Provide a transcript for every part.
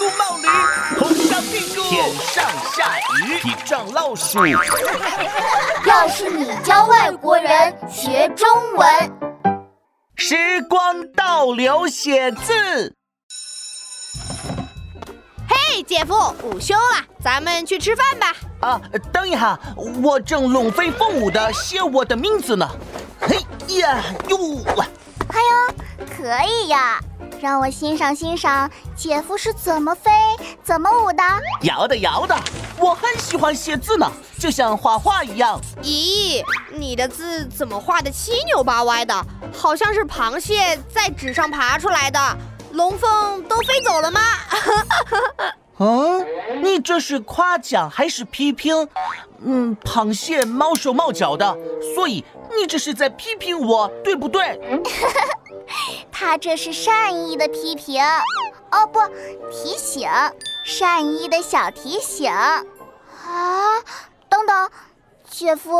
鼓冒驴，红烧屁股，天上下雨，地上老鼠。要是你教外国人学中文，时光倒流写字。嘿，姐夫，午休了，咱们去吃饭吧。啊，等一下，我正龙飞凤舞的写我的名字呢。嘿呀哟，哎呦，可以呀。让我欣赏欣赏姐夫是怎么飞、怎么舞的。摇的摇的，我很喜欢写字呢，就像画画一样。咦，你的字怎么画的七扭八歪的？好像是螃蟹在纸上爬出来的。龙凤都飞走了吗？嗯，你这是夸奖还是批评？嗯，螃蟹毛手毛脚的，所以你这是在批评我，对不对？他这是善意的批评，哦不，提醒，善意的小提醒。啊，等等，姐夫，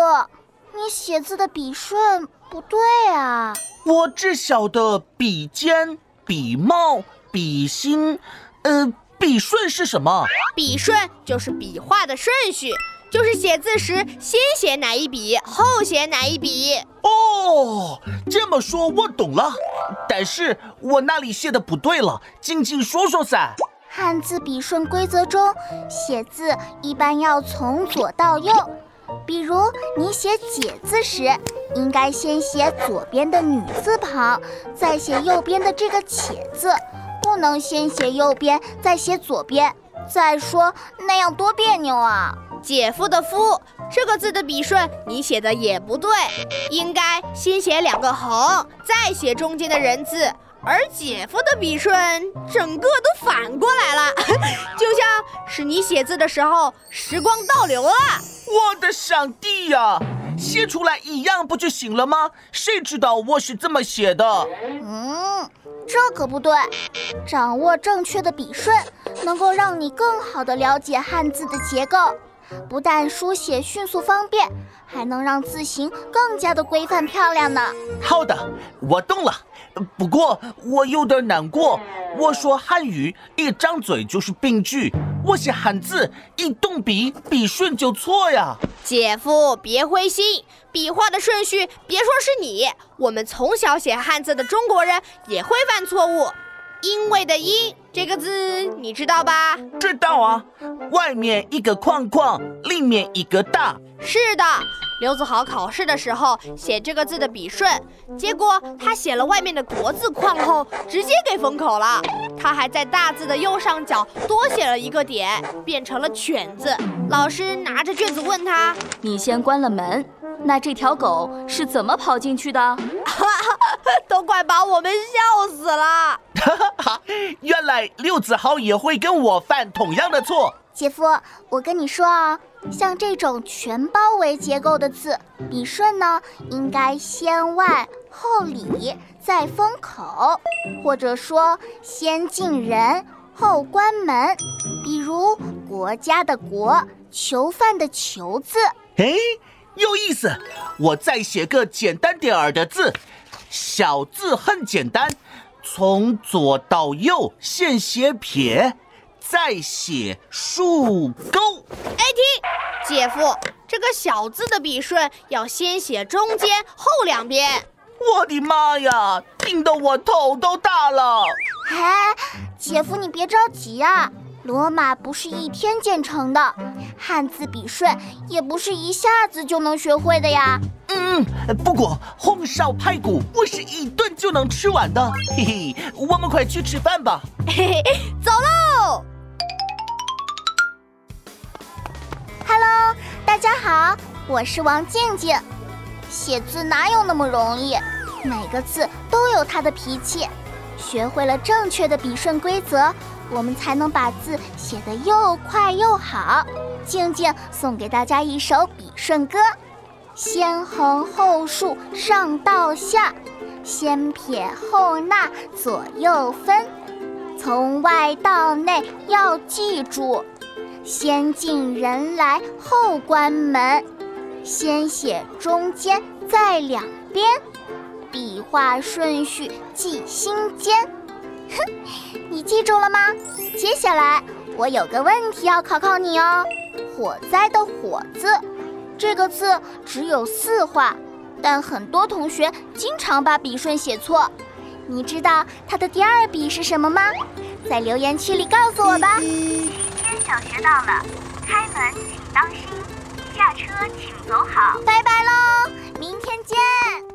你写字的笔顺不对啊。我只晓得笔尖、笔帽、笔心，呃，笔顺是什么？笔顺就是笔画的顺序。就是写字时先写哪一笔，后写哪一笔。哦，这么说我懂了，但是我那里写的不对了？静静说说噻。汉字笔顺规则中，写字一般要从左到右。比如你写“解”字时，应该先写左边的女字旁，再写右边的这个“且”字，不能先写右边再写左边。再说那样多别扭啊！姐夫的“夫”这个字的笔顺，你写的也不对，应该先写两个横，再写中间的人字。而姐夫的笔顺整个都反过来了，就像是你写字的时候时光倒流了。我的上帝呀，写出来一样不就行了吗？谁知道我是怎么写的？嗯，这可不对。掌握正确的笔顺，能够让你更好的了解汉字的结构。不但书写迅速方便，还能让字形更加的规范漂亮呢。好的，我懂了。不过我有点难过。我说汉语一张嘴就是病句，我写汉字一动笔笔顺就错呀。姐夫别灰心，笔画的顺序别说是你，我们从小写汉字的中国人也会犯错误。因为的因这个字你知道吧？知道啊，外面一个框框，里面一个大。是的，刘子豪考试的时候写这个字的笔顺，结果他写了外面的国字框后，直接给封口了。他还在大字的右上角多写了一个点，变成了犬字。老师拿着卷子问他：“你先关了门，那这条狗是怎么跑进去的？” 都快把我们笑死了！原来刘子豪也会跟我犯同样的错。姐夫，我跟你说啊，像这种全包围结构的字，笔顺呢应该先外后里再封口，或者说先进人后关门。比如国家的国，囚犯的囚字。哎，有意思！我再写个简单点儿的字。小字很简单，从左到右先写撇，再写竖钩。哎，听，姐夫，这个小字的笔顺要先写中间后两边。我的妈呀，听得我头都大了。哎，姐夫你别着急啊，罗马不是一天建成的，汉字笔顺也不是一下子就能学会的呀。嗯，不过红烧排骨我是一顿就能吃完的，嘿嘿，我们快去吃饭吧。嘿嘿，走大家好，我是王静静。写字哪有那么容易？每个字都有它的脾气。学会了正确的笔顺规则，我们才能把字写得又快又好。静静送给大家一首笔顺歌。先横后竖上到下，先撇后捺左右分，从外到内要记住，先进人来后关门，先写中间再两边，笔画顺序记心间，哼，你记住了吗？接下来我有个问题要考考你哦。火灾的“火”字，这个字只有四画，但很多同学经常把笔顺写错。你知道它的第二笔是什么吗？在留言区里告诉我吧。小学到了，开门请当心，下车请走好。拜拜喽，明天见。